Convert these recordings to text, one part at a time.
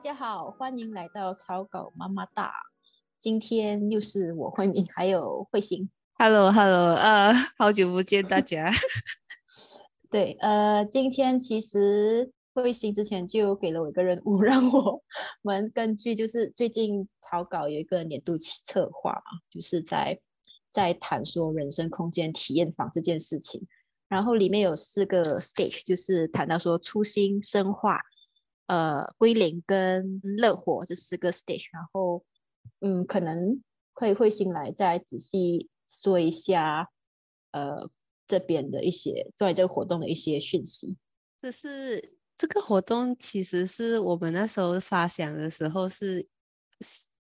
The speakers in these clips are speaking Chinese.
家好，欢迎来到草稿妈妈大。今天又是我慧敏，还有慧心。Hello，Hello，呃，好久不见大家。对，呃，今天其实慧心之前就给了我一个任务，让我们根据就是最近草稿有一个年度策划嘛，就是在在谈说人生空间体验房这件事情。然后里面有四个 stage，就是谈到说初心、深化、呃归零跟乐活这四个 stage。然后，嗯，可能可以慧心来再仔细说一下，呃，这边的一些关于这个活动的一些讯息。这是这个活动，其实是我们那时候发想的时候是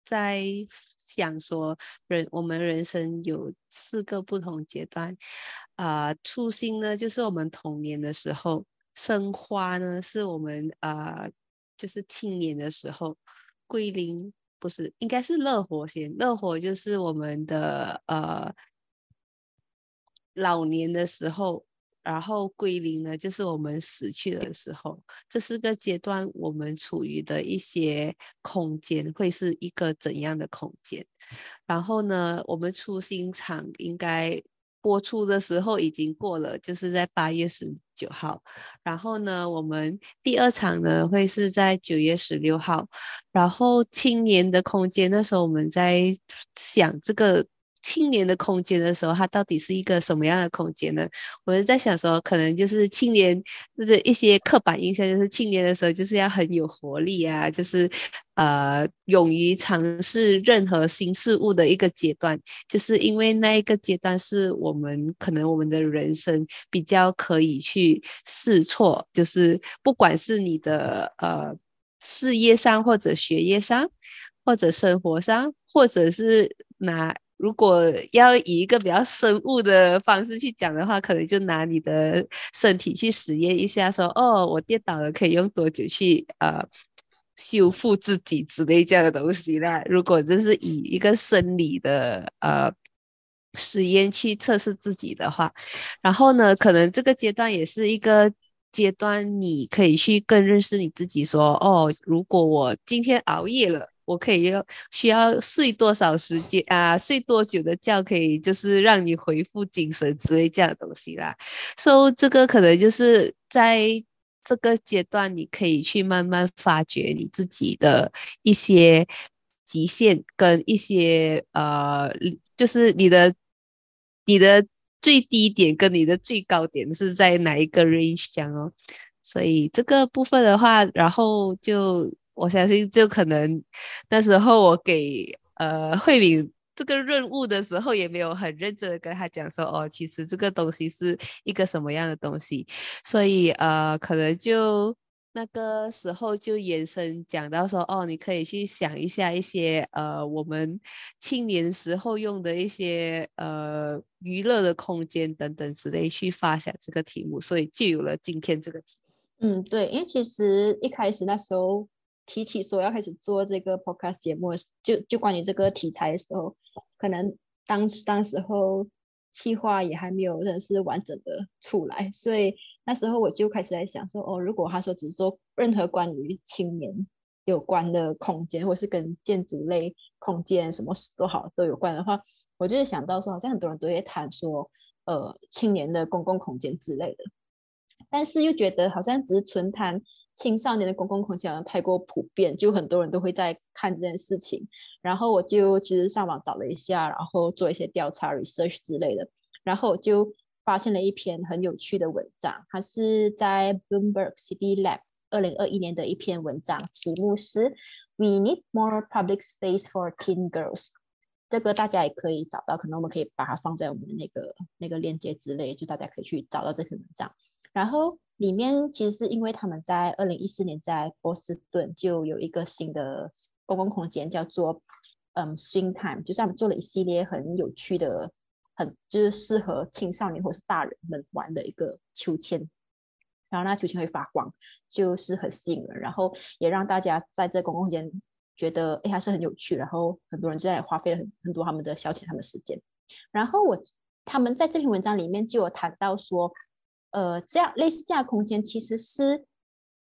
在想说人我们人生有四个不同阶段，啊、初心呢就是我们童年的时候，生花呢是我们啊、就是青年的时候，归零不是应该是乐活先，乐活就是我们的呃老年的时候。然后归零呢，就是我们死去的时候，这四个阶段我们处于的一些空间会是一个怎样的空间？然后呢，我们初心场应该播出的时候已经过了，就是在八月十九号。然后呢，我们第二场呢会是在九月十六号。然后青年的空间，那时候我们在想这个。青年的空间的时候，它到底是一个什么样的空间呢？我是在想说，可能就是青年，就是一些刻板印象，就是青年的时候就是要很有活力啊，就是呃，勇于尝试任何新事物的一个阶段。就是因为那一个阶段是我们可能我们的人生比较可以去试错，就是不管是你的呃事业上，或者学业上，或者生活上，或者是拿。如果要以一个比较生物的方式去讲的话，可能就拿你的身体去实验一下说，哦，我跌倒了可以用多久去呃修复自己之类这样的东西啦。如果这是以一个生理的呃实验去测试自己的话，然后呢，可能这个阶段也是一个阶段，你可以去更认识你自己，说哦，如果我今天熬夜了。我可以要需要睡多少时间啊？睡多久的觉可以就是让你恢复精神之类这样的东西啦。所以这个可能就是在这个阶段，你可以去慢慢发掘你自己的一些极限跟一些呃，就是你的你的最低点跟你的最高点是在哪一个 range 讲哦。所以这个部分的话，然后就。我相信，就可能那时候我给呃慧敏这个任务的时候，也没有很认真的跟他讲说，哦，其实这个东西是一个什么样的东西，所以呃，可能就那个时候就延伸讲到说，哦，你可以去想一下一些呃我们青年时候用的一些呃娱乐的空间等等之类去发想这个题目，所以就有了今天这个题。嗯，对，因为其实一开始那时候。提起说要开始做这个 podcast 节目，就就关于这个题材的时候，可能当时当时候计划也还没有真的是完整的出来，所以那时候我就开始在想说，哦，如果他说只做任何关于青年有关的空间，或是跟建筑类空间什么都好都有关的话，我就是想到说，好像很多人都会谈说，呃，青年的公共空间之类的，但是又觉得好像只是纯谈。青少年的公共空间好像太过普遍，就很多人都会在看这件事情。然后我就其实上网找了一下，然后做一些调查 research 之类的，然后我就发现了一篇很有趣的文章，它是在 Bloomberg City Lab 二零二一年的一篇文章，题目是 We need more public space for teen girls。这个大家也可以找到，可能我们可以把它放在我们的那个那个链接之类，就大家可以去找到这篇文章。然后里面其实是因为他们在二零一四年在波士顿就有一个新的公共空间，叫做嗯 Swing Time，就是他们做了一系列很有趣的、很就是适合青少年或是大人们玩的一个秋千。然后那秋千会发光，就是很吸引人，然后也让大家在这公共空间觉得哎还是很有趣，然后很多人就在花费了很很多他们的消遣他们时间。然后我他们在这篇文章里面就有谈到说。呃，这样类似这样的空间其实是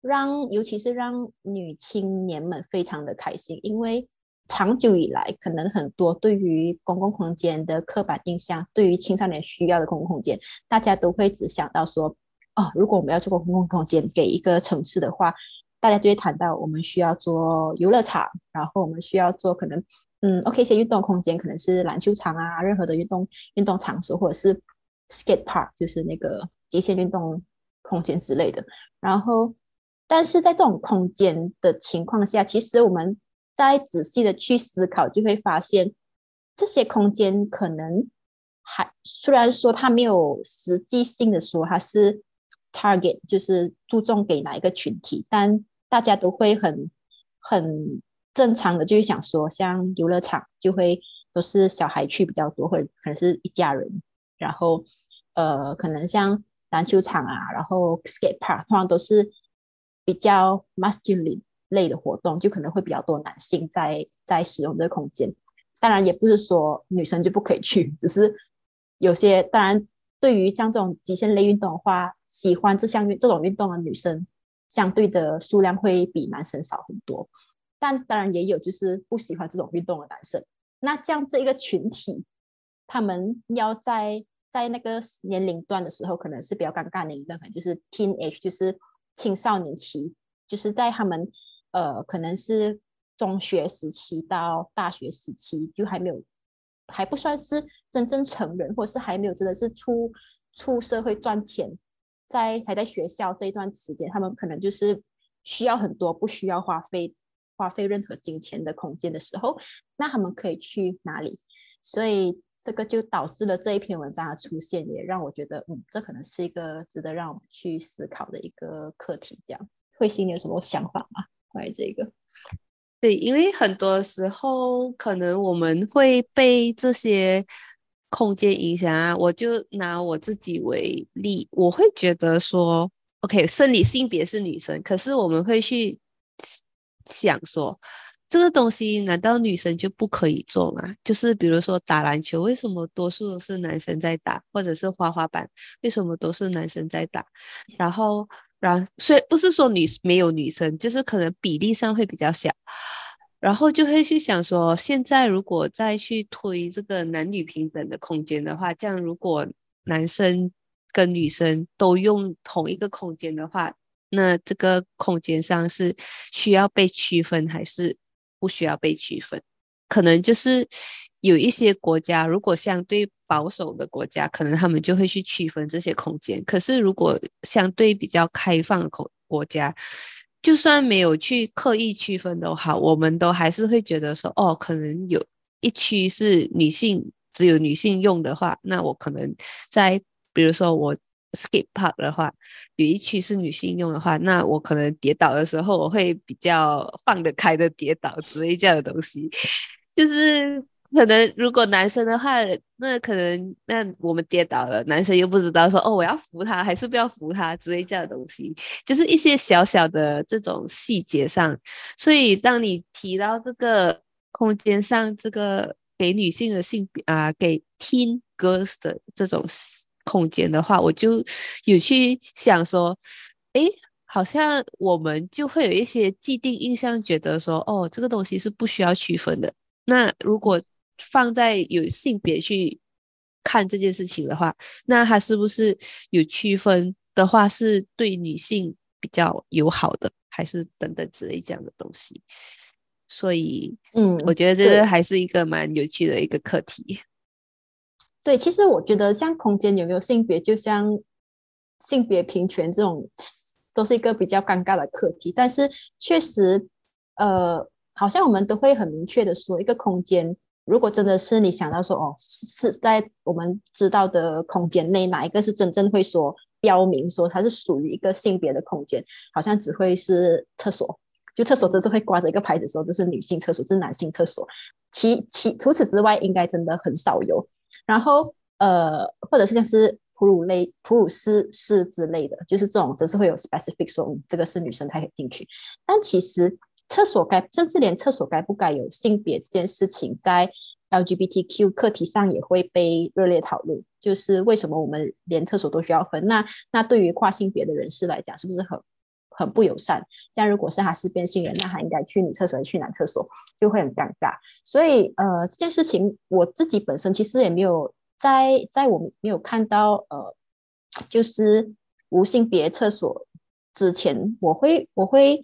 让尤其是让女青年们非常的开心，因为长久以来，可能很多对于公共空间的刻板印象，对于青少年需要的公共空间，大家都会只想到说，哦，如果我们要做公共空间给一个城市的话，大家就会谈到我们需要做游乐场，然后我们需要做可能，嗯，OK，一些运动空间可能是篮球场啊，任何的运动运动场所，或者是 skate park，就是那个极限运动空间之类的，然后。但是在这种空间的情况下，其实我们再仔细的去思考，就会发现这些空间可能还虽然说它没有实际性的说它是 target，就是注重给哪一个群体，但大家都会很很正常的就是想说，像游乐场就会都是小孩去比较多，或者可能是一家人，然后呃，可能像篮球场啊，然后 skate park 通常都是。比较 masculine 类的活动，就可能会比较多男性在在使用这个空间。当然，也不是说女生就不可以去，只是有些当然，对于像这种极限类运动的话，喜欢这项运这种运动的女生，相对的数量会比男生少很多。但当然也有就是不喜欢这种运动的男生。那这样这一个群体，他们要在在那个年龄段的时候，可能是比较尴尬的年龄段，可能就是 teen age，就是。青少年期就是在他们呃，可能是中学时期到大学时期，就还没有还不算是真正成人，或是还没有真的是出出社会赚钱，在还在学校这一段时间，他们可能就是需要很多不需要花费花费任何金钱的空间的时候，那他们可以去哪里？所以。这个就导致了这一篇文章的出现，也让我觉得，嗯，这可能是一个值得让我们去思考的一个课题。这样，慧心有什么想法吗？关于这个？对，因为很多时候可能我们会被这些空间影响啊。我就拿我自己为例，我会觉得说，OK，生理性别是女生，可是我们会去想说。这个东西难道女生就不可以做吗？就是比如说打篮球，为什么多数都是男生在打，或者是滑滑板，为什么都是男生在打？然后，然虽不是说女没有女生，就是可能比例上会比较小，然后就会去想说，现在如果再去推这个男女平等的空间的话，这样如果男生跟女生都用同一个空间的话，那这个空间上是需要被区分还是？不需要被区分，可能就是有一些国家，如果相对保守的国家，可能他们就会去区分这些空间。可是如果相对比较开放的国国家，就算没有去刻意区分都好，我们都还是会觉得说，哦，可能有一区是女性，只有女性用的话，那我可能在，比如说我。Skip park 的话，有一区是女性用的话，那我可能跌倒的时候，我会比较放得开的跌倒之类这样的东西。就是可能如果男生的话，那可能那我们跌倒了，男生又不知道说哦，我要扶他还是不要扶他之类这样的东西，就是一些小小的这种细节上。所以当你提到这个空间上这个给女性的性别啊，给 teen girls 的这种。空间的话，我就有去想说，哎，好像我们就会有一些既定印象，觉得说，哦，这个东西是不需要区分的。那如果放在有性别去看这件事情的话，那它是不是有区分的话，是对女性比较友好的，还是等等之类这样的东西？所以，嗯，我觉得这个还是一个蛮有趣的一个课题。对，其实我觉得像空间有没有性别，就像性别平权这种，都是一个比较尴尬的课题。但是确实，呃，好像我们都会很明确的说，一个空间，如果真的是你想到说，哦，是在我们知道的空间内，哪一个是真正会说标明说它是属于一个性别的空间，好像只会是厕所，就厕所真是会挂着一个牌子说这是女性厕所，这是男性厕所。其其除此之外，应该真的很少有。然后，呃，或者是像是哺乳类、哺乳师师之类的，就是这种都是会有 specific 说，这个是女生才可以进去。但其实厕所该，甚至连厕所该不该有性别这件事情，在 LGBTQ 课题上也会被热烈讨论。就是为什么我们连厕所都需要分？那那对于跨性别的人士来讲，是不是很很不友善。这样如果是他是变性人，那他应该去女厕所还是去男厕所，就会很尴尬。所以呃，这件事情我自己本身其实也没有在在我没有看到呃，就是无性别厕所之前，我会我会。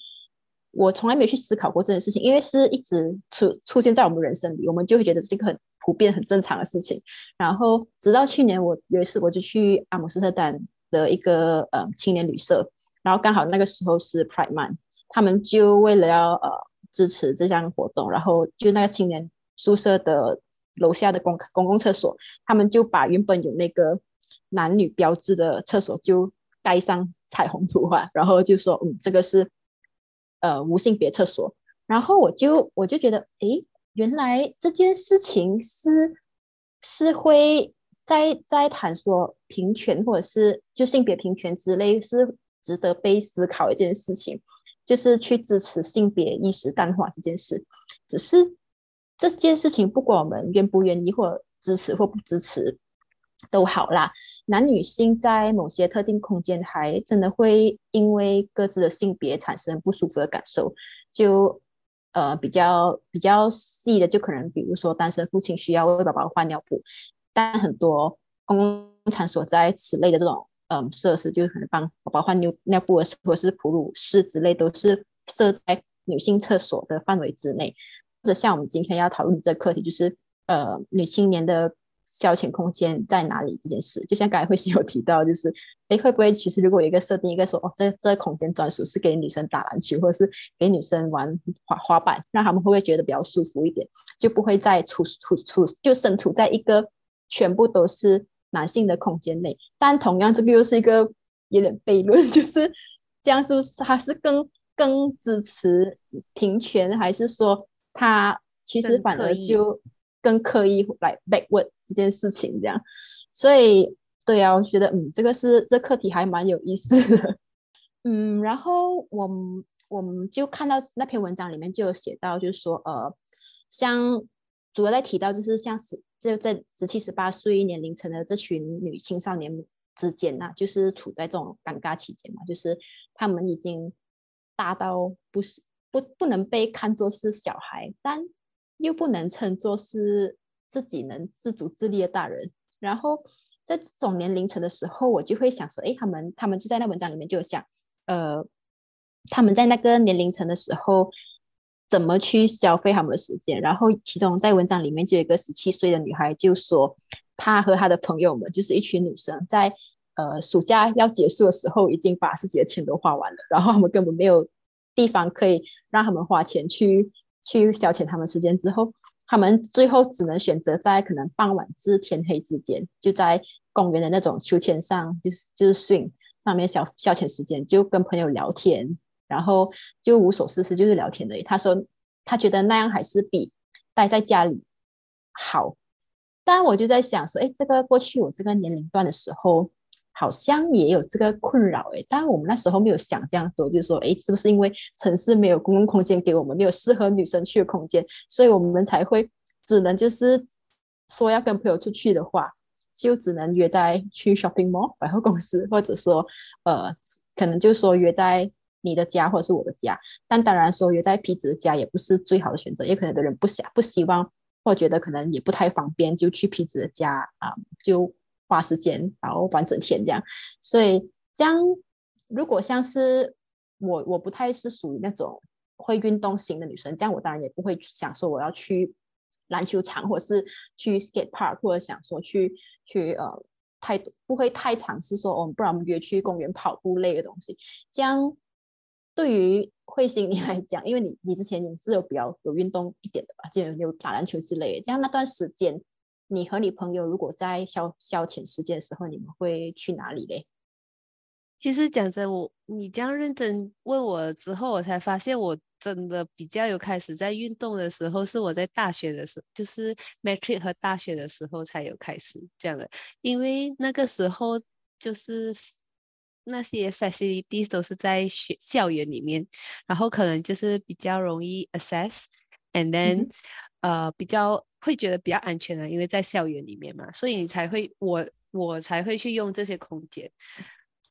我从来没有去思考过这件事情，因为是一直出出现在我们人生里，我们就会觉得是一个很普遍、很正常的事情。然后直到去年，我有一次我就去阿姆斯特丹的一个呃青年旅社，然后刚好那个时候是 Pride Month，他们就为了要呃支持这项活动，然后就那个青年宿舍的楼下的公公共厕所，他们就把原本有那个男女标志的厕所就盖上彩虹图画，然后就说嗯这个是。呃，无性别厕所，然后我就我就觉得，哎，原来这件事情是是会在在谈说平权或者是就性别平权之类，是值得被思考一件事情，就是去支持性别意识淡化这件事。只是这件事情，不管我们愿不愿意或支持或不支持。都好啦，男女性在某些特定空间还真的会因为各自的性别产生不舒服的感受，就呃比较比较细的，就可能比如说单身父亲需要为宝宝换尿布，但很多公共场所在此类的这种嗯设施，就是可能帮宝宝换尿尿布或者是哺乳室之类，都是设在女性厕所的范围之内，或者像我们今天要讨论这个课题，就是呃女青年的。消遣空间在哪里这件事，就像刚才慧心有提到，就是哎，会不会其实如果有一个设定，一个说哦，这这个空间专属是给女生打篮球，或者是给女生玩滑滑板，那他们会不会觉得比较舒服一点，就不会再处处处就身处在一个全部都是男性的空间内。但同样，这个又是一个有点悖论，就是这样是不是他是更更支持平权，还是说他其实反而就？更刻意来 backward 这件事情，这样，所以对啊，我觉得嗯，这个是这课题还蛮有意思的，嗯，然后我们我们就看到那篇文章里面就有写到，就是说呃，像主要在提到就是像十就在十七十八岁年龄层的这群女青少年之间呐，就是处在这种尴尬期间嘛，就是他们已经大到不是不不能被看作是小孩，但又不能称作是自己能自主自立的大人，然后在这种年龄层的时候，我就会想说，哎，他们他们就在那文章里面就有想，呃，他们在那个年龄层的时候怎么去消费他们的时间？然后其中在文章里面就有一个十七岁的女孩就说，她和她的朋友们就是一群女生，在呃暑假要结束的时候，已经把自己的钱都花完了，然后他们根本没有地方可以让他们花钱去。去消遣他们时间之后，他们最后只能选择在可能傍晚至天黑之间，就在公园的那种秋千上，就是就是 swing 上面消消遣时间，就跟朋友聊天，然后就无所事事，就是聊天而已。他说他觉得那样还是比待在家里好。但我就在想说，哎，这个过去我这个年龄段的时候。好像也有这个困扰诶，但我们那时候没有想这样多，就是说，诶，是不是因为城市没有公共空间给我们，没有适合女生去的空间，所以我们才会只能就是说要跟朋友出去的话，就只能约在去 shopping mall 百货公司，或者说，呃，可能就说约在你的家或者是我的家，但当然说约在皮子的家也不是最好的选择，也可能有的人不想不希望，或觉得可能也不太方便，就去皮子的家啊，就。花时间，然后玩整天这样，所以这样如果像是我，我不太是属于那种会运动型的女生，这样我当然也不会想说我要去篮球场，或者是去 skate park，或者想说去去呃太不会太尝试说哦，不然我们约去公园跑步类的东西。这样对于慧心你来讲，因为你你之前你是有比较有运动一点的吧，就有打篮球之类的，这样那段时间。你和你朋友如果在消消遣时间的时候，你们会去哪里嘞？其实讲真，我你这样认真问我之后，我才发现我真的比较有开始在运动的时候，是我在大学的时候，就是 matric 和大学的时候才有开始这样的。因为那个时候就是那些 facilities 都是在学校园里面，然后可能就是比较容易 access，and then 呃比较。会觉得比较安全的，因为在校园里面嘛，所以你才会我我才会去用这些空间。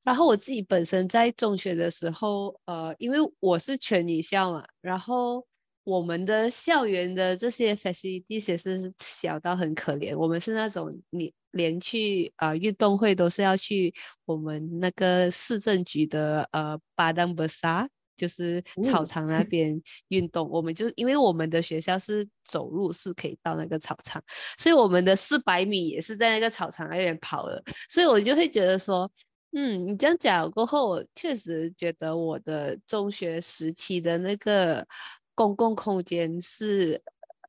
然后我自己本身在中学的时候，呃，因为我是全女校嘛，然后我们的校园的这些 facilities 也是小到很可怜。我们是那种你连去啊运动会都是要去我们那个市政局的呃巴当巴萨。就是草场那 边运动，我们就因为我们的学校是走路是可以到那个草场，所以我们的四百米也是在那个草场那边跑的，所以我就会觉得说，嗯，你这样讲过后，我确实觉得我的中学时期的那个公共空间是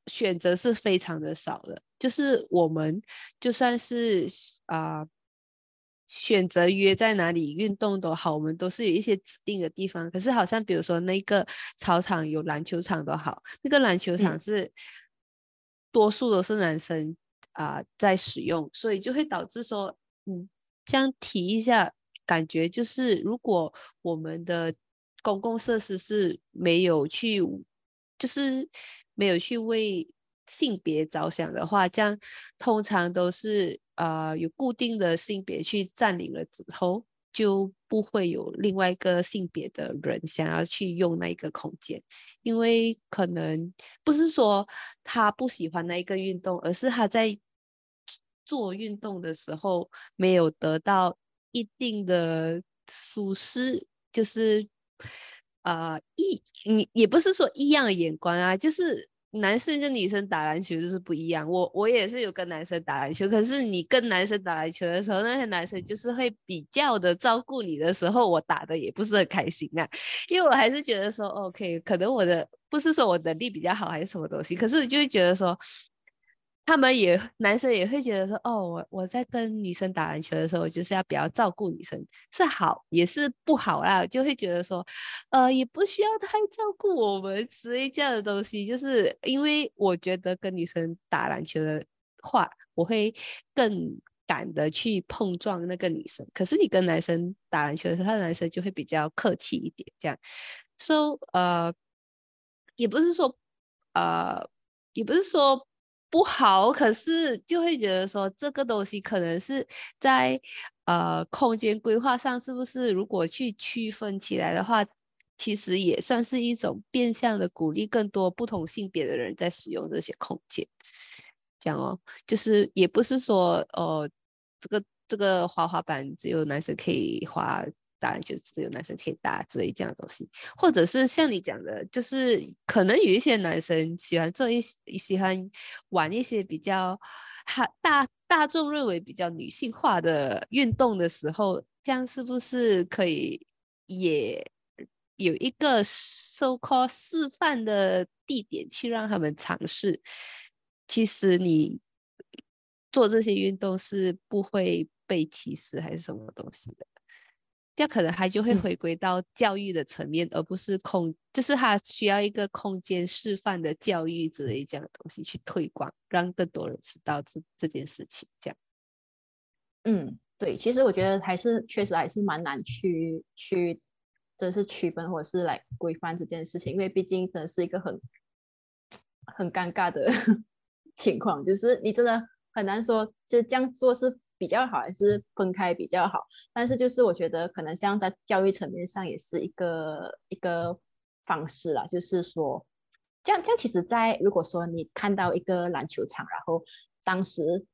选择是非常的少的，就是我们就算是啊。选择约在哪里运动都好，我们都是有一些指定的地方。可是好像比如说那个操场有篮球场都好，那个篮球场是多数都是男生啊在使用，所以就会导致说，嗯，这样提一下，感觉就是如果我们的公共设施是没有去，就是没有去为性别着想的话，这样通常都是。呃，有固定的性别去占领了之后，就不会有另外一个性别的人想要去用那一个空间，因为可能不是说他不喜欢那一个运动，而是他在做运动的时候没有得到一定的舒适，就是啊异，你也不是说异样的眼光啊，就是。男生跟女生打篮球就是不一样，我我也是有跟男生打篮球，可是你跟男生打篮球的时候，那些男生就是会比较的照顾你的时候，我打的也不是很开心啊，因为我还是觉得说，OK，可能我的不是说我能力比较好还是什么东西，可是就会觉得说。他们也男生也会觉得说，哦，我我在跟女生打篮球的时候，就是要比较照顾女生，是好也是不好啦，就会觉得说，呃，也不需要太照顾我们之类这样的东西，就是因为我觉得跟女生打篮球的话，我会更敢的去碰撞那个女生，可是你跟男生打篮球的时候，他的男生就会比较客气一点，这样，so 呃，也不是说，呃，也不是说。不好，可是就会觉得说这个东西可能是在呃空间规划上，是不是如果去区分起来的话，其实也算是一种变相的鼓励更多不同性别的人在使用这些空间。讲哦，就是也不是说哦，这个这个滑滑板只有男生可以滑。打篮球只有男生可以打之类这样的东西，或者是像你讲的，就是可能有一些男生喜欢做一喜欢玩一些比较哈大大众认为比较女性化的运动的时候，这样是不是可以也有一个 so called 示范的地点去让他们尝试？其实你做这些运动是不会被歧视还是什么东西的？这可能他就会回归到教育的层面，而不是空，就是他需要一个空间示范的教育之类这样的东西去推广，让更多人知道这这件事情。这样，嗯，对，其实我觉得还是确实还是蛮难去去，真是区分或者是来规范这件事情，因为毕竟真的是一个很很尴尬的 情况，就是你真的很难说，就这样做是。比较好还是分开比较好？但是就是我觉得可能像在教育层面上也是一个一个方式啦，就是说这样这样，其实，在如果说你看到一个篮球场，然后当时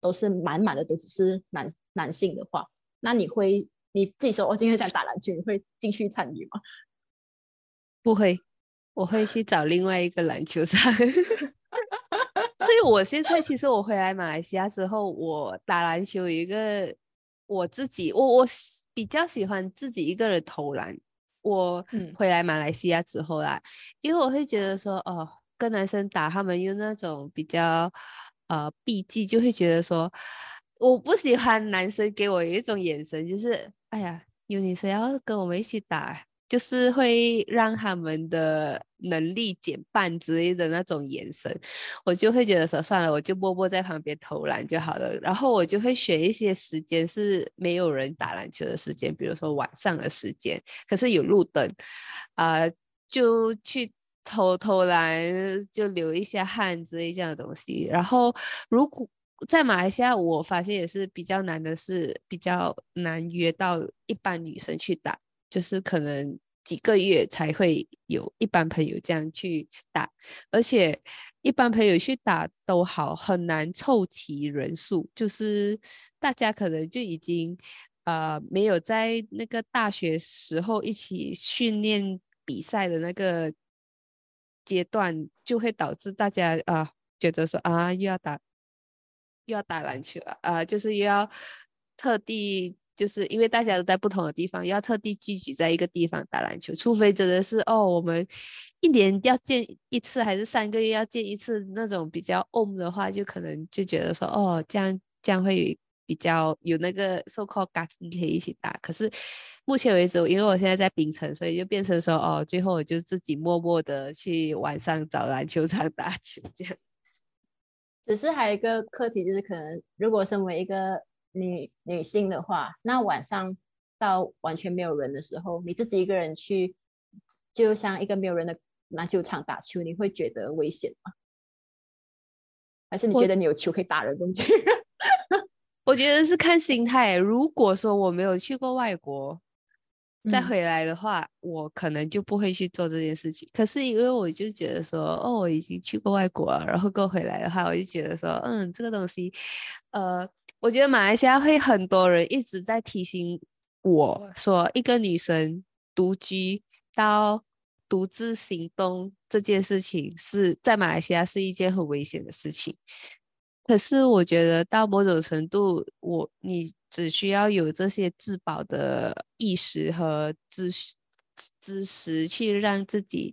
都是满满的都只是男男性的话，那你会你自己说我今天想打篮球，你会进去参与吗？不会，我会去找另外一个篮球场。所以，我现在其实我回来马来西亚之后，我打篮球有一个我自己，我我比较喜欢自己一个人投篮。我回来马来西亚之后啦，因为我会觉得说，哦，跟男生打，他们用那种比较呃避忌，就会觉得说，我不喜欢男生给我一种眼神，就是哎呀，有女生要跟我们一起打。就是会让他们的能力减半之类的那种眼神，我就会觉得说算了，我就默默在旁边投篮就好了。然后我就会选一些时间是没有人打篮球的时间，比如说晚上的时间，可是有路灯，啊，就去投投篮，就流一下汗之类这样的东西。然后如果在马来西亚，我发现也是比较难的，是比较难约到一般女生去打，就是可能几个月才会有一般朋友这样去打，而且一般朋友去打都好很难凑齐人数，就是大家可能就已经呃没有在那个大学时候一起训练比赛的那个阶段，就会导致大家啊觉得说啊又要打。又要打篮球了啊，就是又要特地，就是因为大家都在不同的地方，要特地聚集在一个地方打篮球。除非真的是哦，我们一年要见一次，还是三个月要见一次那种比较 on 的话，就可能就觉得说哦，这样这样会比较有那个 so called 感情可以一起打。可是目前为止，因为我现在在槟城，所以就变成说哦，最后我就自己默默的去晚上找篮球场打球这样。只是还有一个课题，就是可能如果身为一个女女性的话，那晚上到完全没有人的时候，你自己一个人去，就像一个没有人的篮球场打球，你会觉得危险吗？还是你觉得你有球可以打人东西？我觉得是看心态。如果说我没有去过外国。再回来的话，我可能就不会去做这件事情。可是因为我就觉得说，哦，我已经去过外国了，然后过回来的话，我就觉得说，嗯，这个东西，呃，我觉得马来西亚会很多人一直在提醒我说，一个女生独居到独自行动这件事情是在马来西亚是一件很危险的事情。可是我觉得到某种程度，我你。只需要有这些自保的意识和知知识，去让自己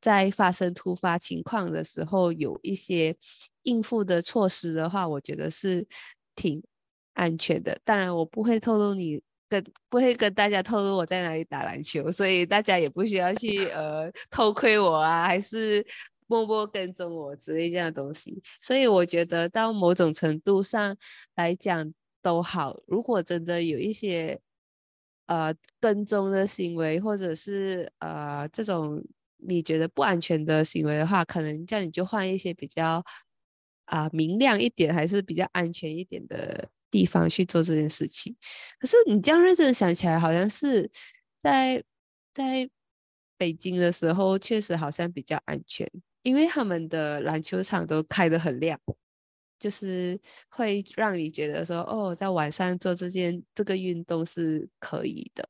在发生突发情况的时候有一些应付的措施的话，我觉得是挺安全的。当然，我不会透露你跟不会跟大家透露我在哪里打篮球，所以大家也不需要去呃偷窥我啊，还是默默跟踪我之类这样的东西。所以我觉得到某种程度上来讲。都好，如果真的有一些呃跟踪的行为，或者是呃这种你觉得不安全的行为的话，可能叫你就换一些比较啊明亮一点，还是比较安全一点的地方去做这件事情。可是你这样认真想起来，好像是在在北京的时候，确实好像比较安全，因为他们的篮球场都开得很亮。就是会让你觉得说，哦，在晚上做这件这个运动是可以的，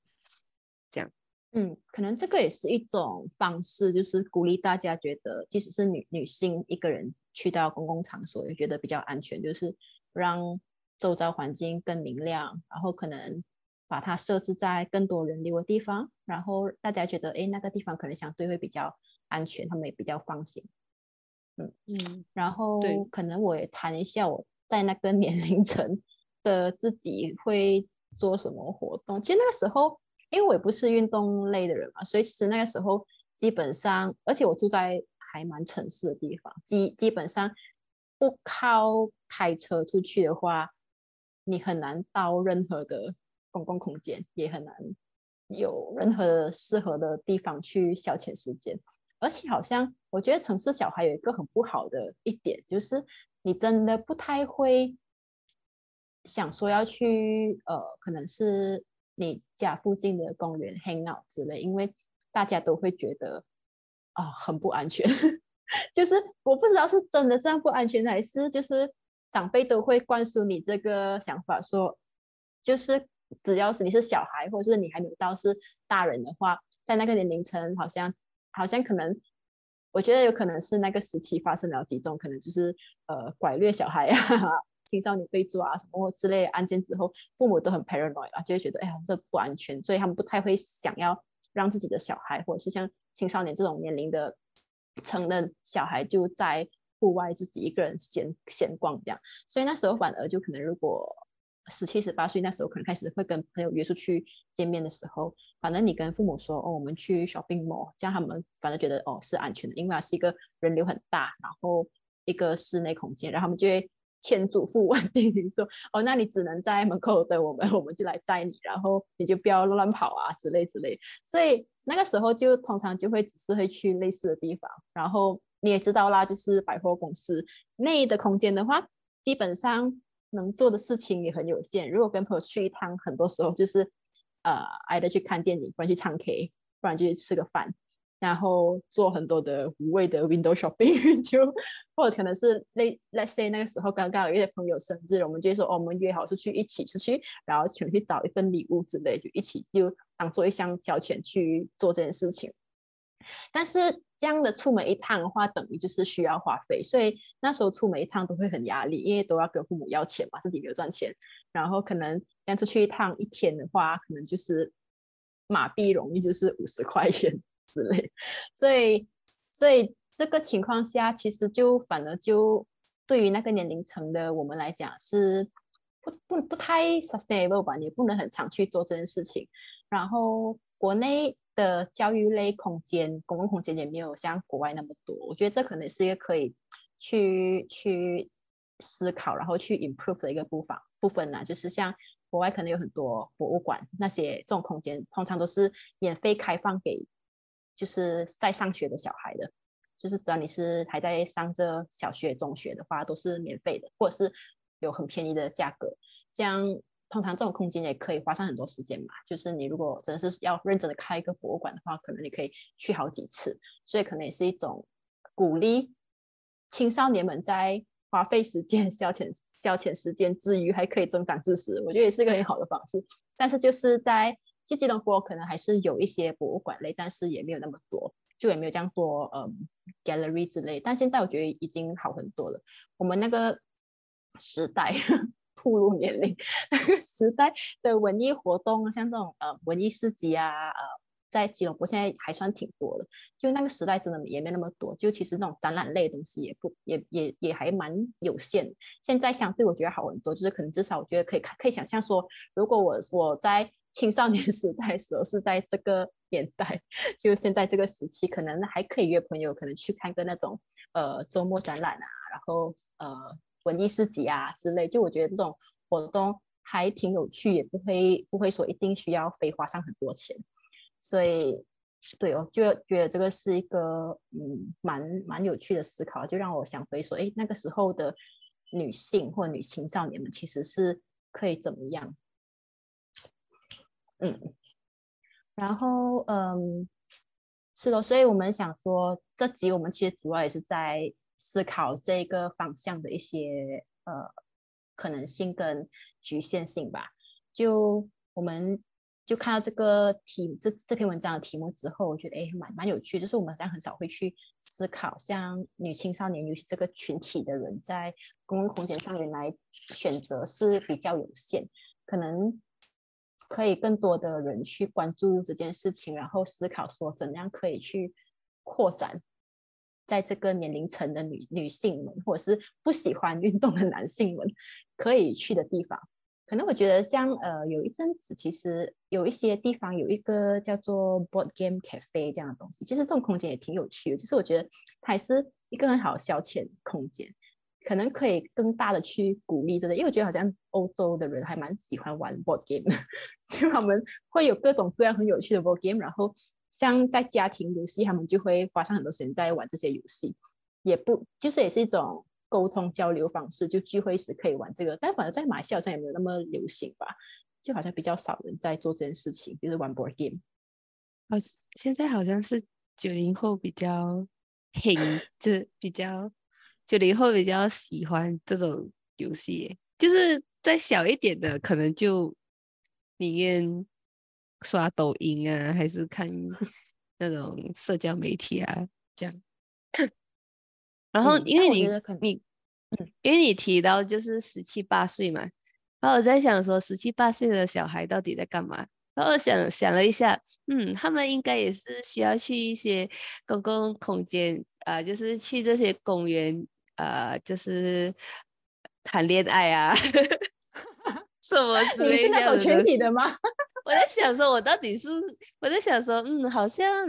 嗯，可能这个也是一种方式，就是鼓励大家觉得，即使是女女性一个人去到公共场所，也觉得比较安全，就是让周遭环境更明亮，然后可能把它设置在更多人流的地方，然后大家觉得，哎，那个地方可能相对会比较安全，他们也比较放心。嗯嗯，然后可能我也谈一下我在那个年龄层的自己会做什么活动。其实那个时候，因为我也不是运动类的人嘛，所以其实那个时候基本上，而且我住在还蛮城市的地方，基基本上不靠开车出去的话，你很难到任何的公共空间，也很难有任何适合的地方去消遣时间。而且好像，我觉得城市小孩有一个很不好的一点，就是你真的不太会想说要去呃，可能是你家附近的公园 hang out 之类，因为大家都会觉得啊很不安全。就是我不知道是真的这样不安全，还是就是长辈都会灌输你这个想法，说就是只要是你是小孩，或者是你还没有到是大人的话，在那个年龄层好像。好像可能，我觉得有可能是那个时期发生了几种可能就是呃拐掠小孩啊、青少年被抓啊什么之类案件之后，父母都很 paranoid 啊，就会觉得哎呀这不安全，所以他们不太会想要让自己的小孩或者是像青少年这种年龄的成人小孩就在户外自己一个人闲闲逛这样，所以那时候反而就可能如果。十七十八岁那时候，可能开始会跟朋友约出去见面的时候，反正你跟父母说哦，我们去 shopping mall，这样他们反正觉得哦是安全的，因为它是一个人流很大，然后一个室内空间，然后他们就会千嘱咐万叮咛说哦，那你只能在门口等我们，我们就来载你，然后你就不要乱跑啊之类之类。所以那个时候就通常就会只是会去类似的地方，然后你也知道啦，就是百货公司内的空间的话。基本上能做的事情也很有限。如果跟朋友去一趟，很多时候就是呃，挨着去看电影，不然去唱 K，不然就去吃个饭。然后做很多的无谓的 window shopping，就或者可能是 let let's say 那个时候刚刚有一些朋友生日，我们就说哦，我们约好出去一起出去，然后去去找一份礼物之类，就一起就当做一项消遣去做这件事情。但是这样的出门一趟的话，等于就是需要花费，所以那时候出门一趟都会很压力，因为都要跟父母要钱嘛，自己没有赚钱，然后可能这样出去一趟一天的话，可能就是马币容易就是五十块钱。之类，所以，所以这个情况下，其实就反而就对于那个年龄层的我们来讲，是不不不太 sustainable 吧？也不能很常去做这件事情。然后，国内的教育类空间、公共空间也没有像国外那么多。我觉得这可能是一个可以去去思考，然后去 improve 的一个部分部分呢。就是像国外可能有很多博物馆，那些这种空间通常都是免费开放给。就是在上学的小孩的，就是只要你是还在上着小学、中学的话，都是免费的，或者是有很便宜的价格。这样通常这种空间也可以花上很多时间嘛。就是你如果真的是要认真的开一个博物馆的话，可能你可以去好几次，所以可能也是一种鼓励青少年们在花费时间、消遣消遣时间之余，还可以增长知识。我觉得也是一个很好的方式。但是就是在其实吉隆坡可能还是有一些博物馆类，但是也没有那么多，就也没有这样多，嗯，gallery 之类。但现在我觉得已经好很多了。我们那个时代，步入年龄，那个时代的文艺活动，像这种呃文艺市集啊，呃，在吉隆坡现在还算挺多的。就那个时代真的也没那么多，就其实那种展览类的东西也不也也也还蛮有限。现在相对我觉得好很多，就是可能至少我觉得可以看可以想象说，如果我我在青少年时代时候是在这个年代，就现在这个时期，可能还可以约朋友，可能去看个那种呃周末展览啊，然后呃文艺市集啊之类。就我觉得这种活动还挺有趣，也不会不会说一定需要非花上很多钱。所以对哦，就觉得这个是一个嗯蛮蛮有趣的思考，就让我想回说，哎，那个时候的女性或女青少年们其实是可以怎么样？嗯，然后嗯，是的，所以我们想说，这集我们其实主要也是在思考这个方向的一些呃可能性跟局限性吧。就我们就看到这个题这这篇文章的题目之后，我觉得哎，蛮蛮有趣，就是我们好像很少会去思考，像女青少年尤其这个群体的人在公共空间上原来选择是比较有限，可能。可以更多的人去关注这件事情，然后思考说怎样可以去扩展，在这个年龄层的女女性们，或者是不喜欢运动的男性们可以去的地方。可能我觉得像呃有一阵子，其实有一些地方有一个叫做 board game cafe 这样的东西，其实这种空间也挺有趣的。就是我觉得它还是一个很好的消遣空间。可能可以更大的去鼓励这个，因为我觉得好像欧洲的人还蛮喜欢玩 board game 的，就他们会有各种各样很有趣的 board game，然后像在家庭游戏，他们就会花上很多时间在玩这些游戏，也不就是也是一种沟通交流方式，就聚会时可以玩这个，但反而在马来西亚好像也没有那么流行吧，就好像比较少人在做这件事情，就是玩 board game。哦，现在好像是九零后比较黑，就比较。九零后比较喜欢这种游戏，就是再小一点的，可能就宁愿刷抖音啊，还是看 那种社交媒体啊，这样。然后因为你你，因为你提到就是十七八岁嘛，然后我在想说，十七八岁的小孩到底在干嘛？然后想想了一下，嗯，他们应该也是需要去一些公共空间啊，就是去这些公园。呃，就是谈恋爱啊，什么之类的。你是那种群体的吗？我在想说，我到底是我在想说，嗯，好像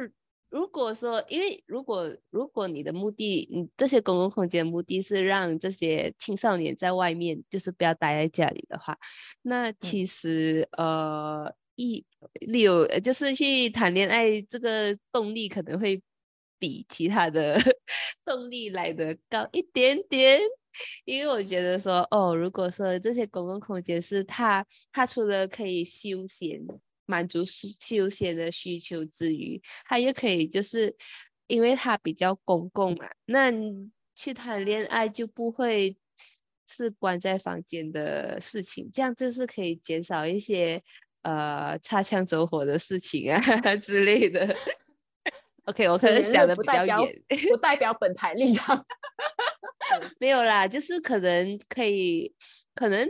如果说，因为如果如果你的目的，你这些公共空间目的是让这些青少年在外面，就是不要待在家里的话，那其实呃，一有就是去谈恋爱这个动力可能会比其他的 动力来的高一点点。因为我觉得说，哦，如果说这些公共空间是它，它除了可以休闲满足休闲的需求之余，它也可以就是因为它比较公共嘛，那去谈恋爱就不会是关在房间的事情，这样就是可以减少一些呃擦枪走火的事情啊 之类的。OK，我可能想的比较远，不代表本台立场。没有啦，就是可能可以，可能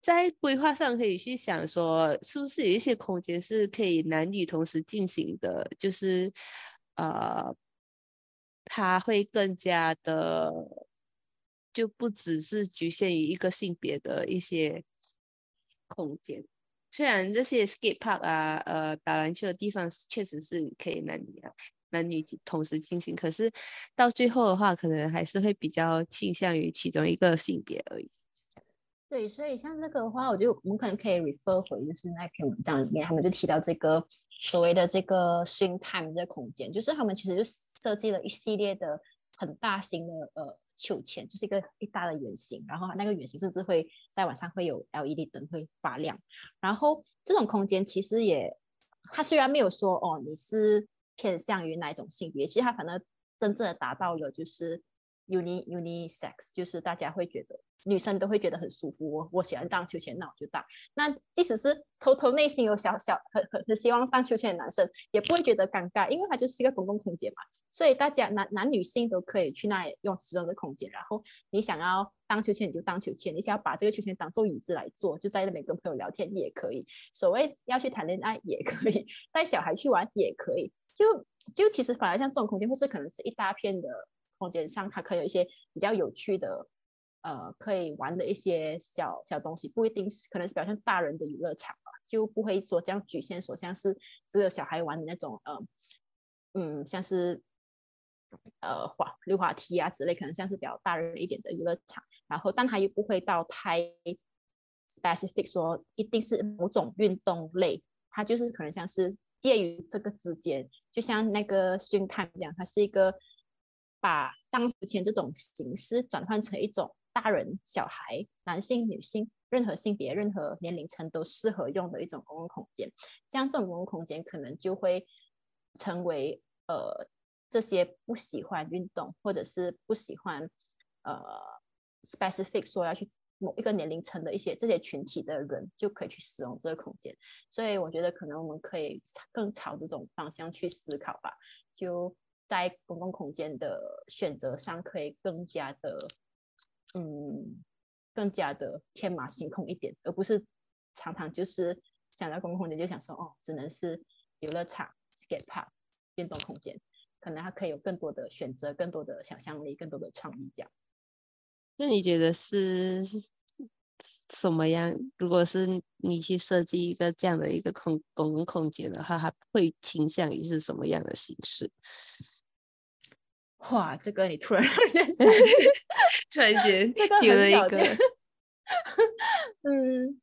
在规划上可以去想说，是不是有一些空间是可以男女同时进行的，就是呃，它会更加的，就不只是局限于一个性别的一些空间。虽然这些 skate park 啊，呃，打篮球的地方确实是可以男女啊。男女同时进行，可是到最后的话，可能还是会比较倾向于其中一个性别而已。对，所以像这个的话，我就我们可能可以 refer 回就是那篇文章里面，他们就提到这个所谓的这个 swing time 这个空间，就是他们其实就设计了一系列的很大型的呃秋千，就是一个一大的圆形，然后那个圆形甚至会在晚上会有 LED 灯会发亮，然后这种空间其实也，它虽然没有说哦你是。偏向于哪一种性别？其实它可能真正的达到了就是 uni unisex，就是大家会觉得女生都会觉得很舒服。我我喜欢荡秋千，那我就荡。那即使是偷偷内心有小小很很很希望荡秋千的男生，也不会觉得尴尬，因为它就是一个公共空间嘛。所以大家男男女性都可以去那里用私人的空间。然后你想要荡秋千你就荡秋千，你想要把这个秋千当做椅子来坐，就在那边跟朋友聊天也可以。所谓要去谈恋爱也可以，带小孩去玩也可以。就就其实反而像这种空间，或是可能是一大片的空间上，它可以有一些比较有趣的，呃，可以玩的一些小小东西，不一定是可能是表现大人的娱乐场吧，就不会说这样局限说像是只有小孩玩的那种，呃，嗯，像是呃滑溜滑梯啊之类，可能像是比较大人一点的娱乐场，然后但它又不会到太 specific 说一定是某种运动类，它就是可能像是。介于这个之间，就像那个熏炭这样，它是一个把当前这种形式转换成一种大人、小孩、男性、女性，任何性别、任何年龄层都适合用的一种公共空间。这样，这种公共空间可能就会成为呃这些不喜欢运动或者是不喜欢呃 specific 说要去。某一个年龄层的一些这些群体的人就可以去使用这个空间，所以我觉得可能我们可以更朝这种方向去思考吧。就在公共空间的选择上，可以更加的，嗯，更加的天马行空一点，而不是常常就是想到公共空间就想说哦，只能是游乐场、skate park、运动空间，可能它可以有更多的选择、更多的想象力、更多的创意这样。那你觉得是什么样？如果是你去设计一个这样的一个空公共空间的话，它会倾向于是什么样的形式？哇，这个你突然 间 突然间丢了一个，嗯，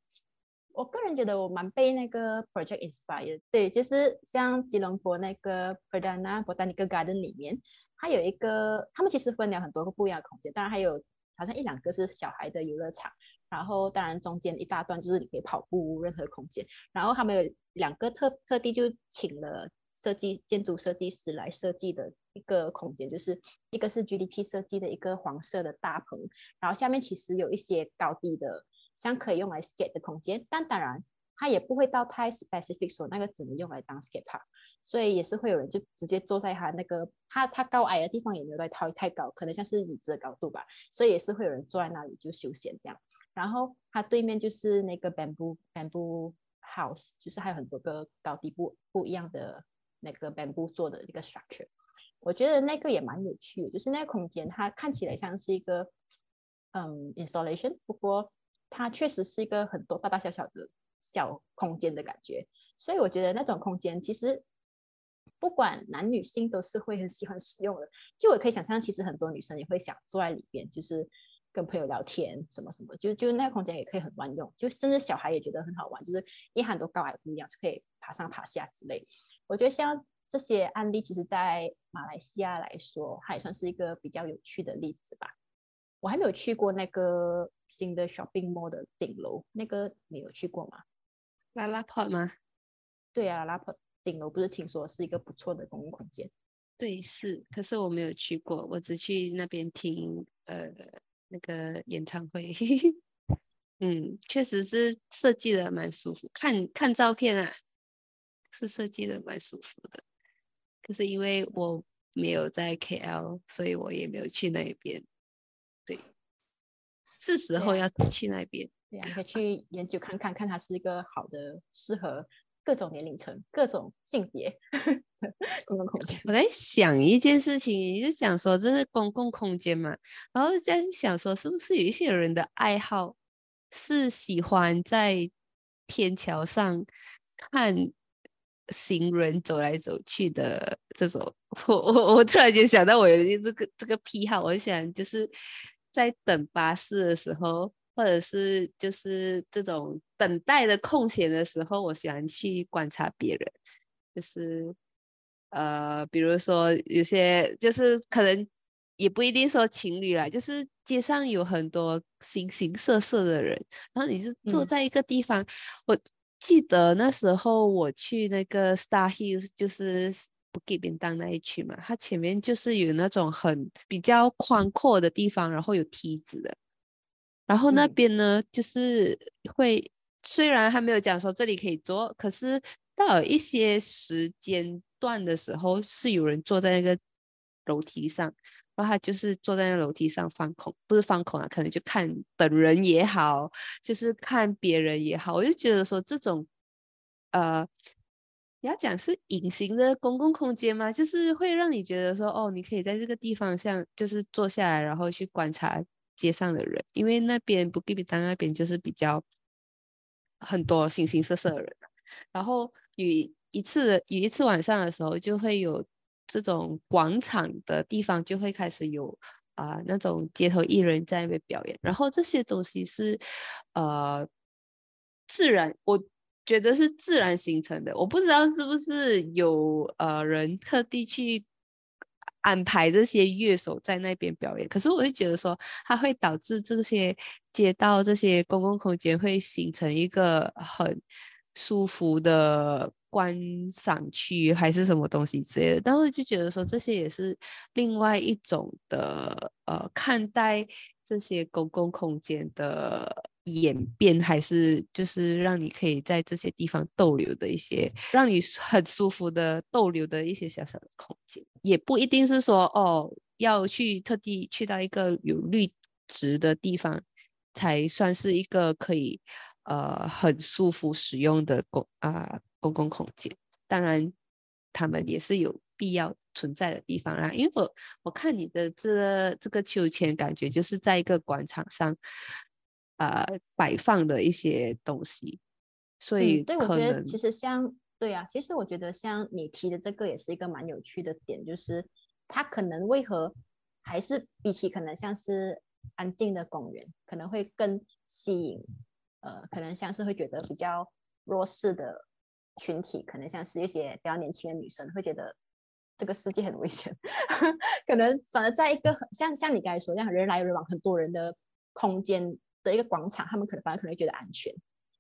我个人觉得我蛮被那个 project inspired。对，就是像吉隆坡那个 Perdana Botanical Garden 里面，它有一个，他们其实分了很多个不一样的空间，当然还有。好像一两个是小孩的游乐场，然后当然中间一大段就是你可以跑步任何空间，然后他们有两个特特地就请了设计建筑设计师来设计的一个空间，就是一个是 GDP 设计的一个黄色的大棚，然后下面其实有一些高低的像可以用来 skate 的空间，但当然它也不会到太 specific 说那个只能用来当 skate park。所以也是会有人就直接坐在他那个他他高矮的地方也没有在太太高，可能像是椅子的高度吧，所以也是会有人坐在那里就休闲这样。然后他对面就是那个 bamboo bamboo house，就是还有很多个高低不不一样的那个 bamboo 做的一个 structure。我觉得那个也蛮有趣的，就是那个空间它看起来像是一个嗯 installation，不过它确实是一个很多大大小小的小空间的感觉。所以我觉得那种空间其实。不管男女性都是会很喜欢使用的，就我可以想象，其实很多女生也会想坐在里边，就是跟朋友聊天什么什么，就就那个空间也可以很万用，就甚至小孩也觉得很好玩，就是因为很多高矮不一样，就可以爬上爬下之类。我觉得像这些案例其实，在马来西亚来说，它也算是一个比较有趣的例子吧。我还没有去过那个新的 shopping mall 的顶楼，那个你有去过吗？拉拉 pot 吗？对啊，拉拉 pot 顶楼不是听说是一个不错的公共空间？对，是，可是我没有去过，我只去那边听呃那个演唱会。嗯，确实是设计的蛮舒服，看看照片啊，是设计的蛮舒服的。可是因为我没有在 KL，所以我也没有去那边。对，是时候要去那边。对啊，你可以去研究看看，看它是一个好的、适合各种年龄层、各种性别公共空间。我在想一件事情，你就讲说这是公共空间嘛，然后在想说是不是有一些人的爱好是喜欢在天桥上看。行人走来走去的这种，我我我突然间想到，我有一个这个这个癖好，我想就是在等巴士的时候，或者是就是这种等待的空闲的时候，我喜欢去观察别人，就是呃，比如说有些就是可能也不一定说情侣啦，就是街上有很多形形色色的人，然后你是坐在一个地方，我。记得那时候我去那个 Star Hill，就是不给便当那一区嘛，它前面就是有那种很比较宽阔的地方，然后有梯子的。然后那边呢，就是会虽然还没有讲说这里可以坐，可是到一些时间段的时候，是有人坐在那个楼梯上。然后他就是坐在那楼梯上放空，不是放空啊，可能就看本人也好，就是看别人也好。我就觉得说这种，呃，你要讲是隐形的公共空间吗？就是会让你觉得说，哦，你可以在这个地方像就是坐下来，然后去观察街上的人，因为那边布吉比丹那边就是比较很多形形色色的人。然后有一次有一次晚上的时候，就会有。这种广场的地方就会开始有啊那种街头艺人在那边表演，然后这些东西是呃自然，我觉得是自然形成的，我不知道是不是有呃人特地去安排这些乐手在那边表演，可是我会觉得说它会导致这些街道这些公共空间会形成一个很舒服的。观赏区还是什么东西之类的，但是就觉得说这些也是另外一种的呃看待这些公共空间的演变，还是就是让你可以在这些地方逗留的一些让你很舒服的逗留的一些小小的空间，也不一定是说哦要去特地去到一个有绿植的地方才算是一个可以呃很舒服使用的公啊。公共空间，当然，他们也是有必要存在的地方啦。因为我我看你的这这个秋千，感觉就是在一个广场上，呃，摆放的一些东西，所以对我觉得其实像对啊，其实我觉得像你提的这个也是一个蛮有趣的点，就是它可能为何还是比起可能像是安静的公园，可能会更吸引，呃，可能像是会觉得比较弱势的。群体可能像是一些比较年轻的女生，会觉得这个世界很危险，可能反而在一个像像你刚才说那样人来人往、很多人的空间的一个广场，他们可能反而可能觉得安全。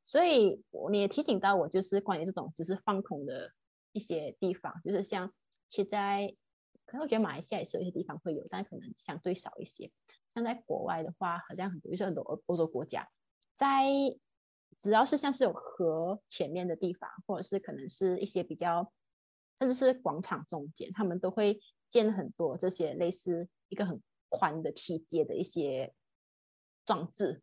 所以你也提醒到我，就是关于这种只是放空的一些地方，就是像其在可能我觉得马来西亚也是有些地方会有，但可能相对少一些。像在国外的话，好像很多就是很多欧欧洲国家在。只要是像是有河前面的地方，或者是可能是一些比较，甚至是广场中间，他们都会建很多这些类似一个很宽的梯阶的一些装置，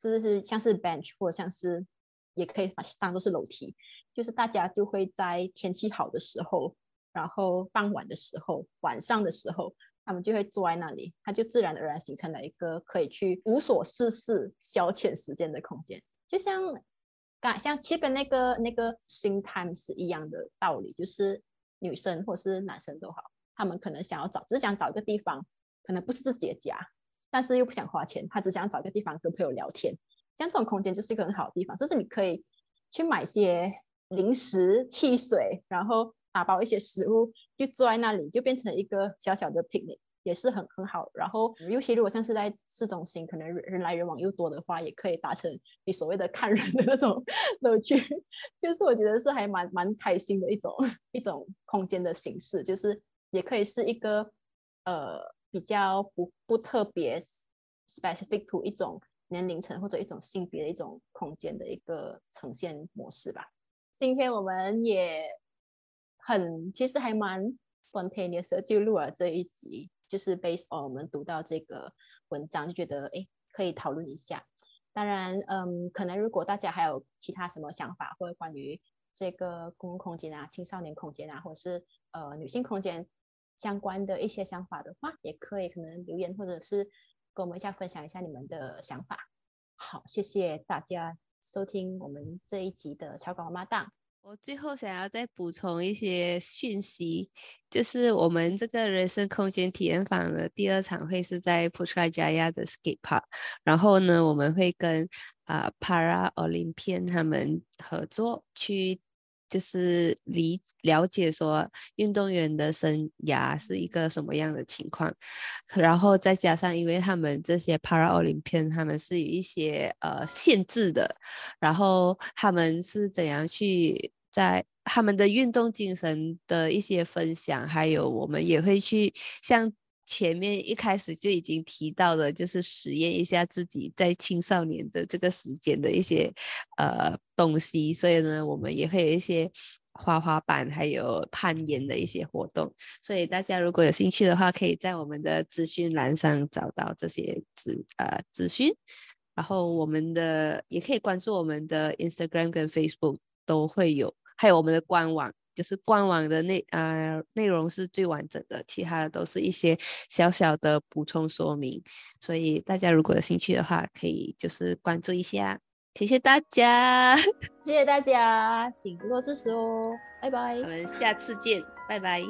甚至是像是 bench 或者像是也可以把当做是楼梯，就是大家就会在天气好的时候，然后傍晚的时候、晚上的时候，他们就会坐在那里，它就自然而然形成了一个可以去无所事事、消遣时间的空间。就像，刚像其实跟那个那个 sing time 是一样的道理，就是女生或是男生都好，他们可能想要找，只想找一个地方，可能不是自己的家，但是又不想花钱，他只想找个地方跟朋友聊天，像这种空间就是一个很好的地方，就是你可以去买些零食、汽水，然后打包一些食物，就坐在那里，就变成一个小小的 picnic，也是很很好。然后，尤其如果像是在市中心，可能人来人往又多的话，也可以达成你所谓的看人的那种 乐趣。就是我觉得是还蛮蛮开心的一种一种空间的形式，就是也可以是一个呃比较不不特别 specific to 一种年龄层或者一种性别的一种空间的一个呈现模式吧。今天我们也很，其实还蛮 spontaneous 就录了这一集，就是 based on 我们读到这个文章，就觉得哎，可以讨论一下。当然，嗯，可能如果大家还有其他什么想法，或者关于这个公共空间啊、青少年空间啊，或者是呃女性空间相关的一些想法的话，也可以可能留言，或者是跟我们一下分享一下你们的想法。好，谢谢大家。收听我们这一集的小狗妈妈档。我最后想要再补充一些讯息，就是我们这个人生空间体验坊的第二场会是在 Putrajaya 的 Skate Park，然后呢，我们会跟啊 Para Olympian 他们合作去。就是理了解说运动员的生涯是一个什么样的情况，然后再加上因为他们这些 Para Olympian 他们是有一些呃限制的，然后他们是怎样去在他们的运动精神的一些分享，还有我们也会去像。前面一开始就已经提到了，就是实验一下自己在青少年的这个时间的一些呃东西，所以呢，我们也会有一些滑滑板还有攀岩的一些活动。所以大家如果有兴趣的话，可以在我们的资讯栏上找到这些资呃资讯，然后我们的也可以关注我们的 Instagram 跟 Facebook 都会有，还有我们的官网。就是官网的内呃内容是最完整的，其他的都是一些小小的补充说明，所以大家如果有兴趣的话，可以就是关注一下，谢谢大家，谢谢大家，请多多支持哦，拜拜，我们下次见，拜拜。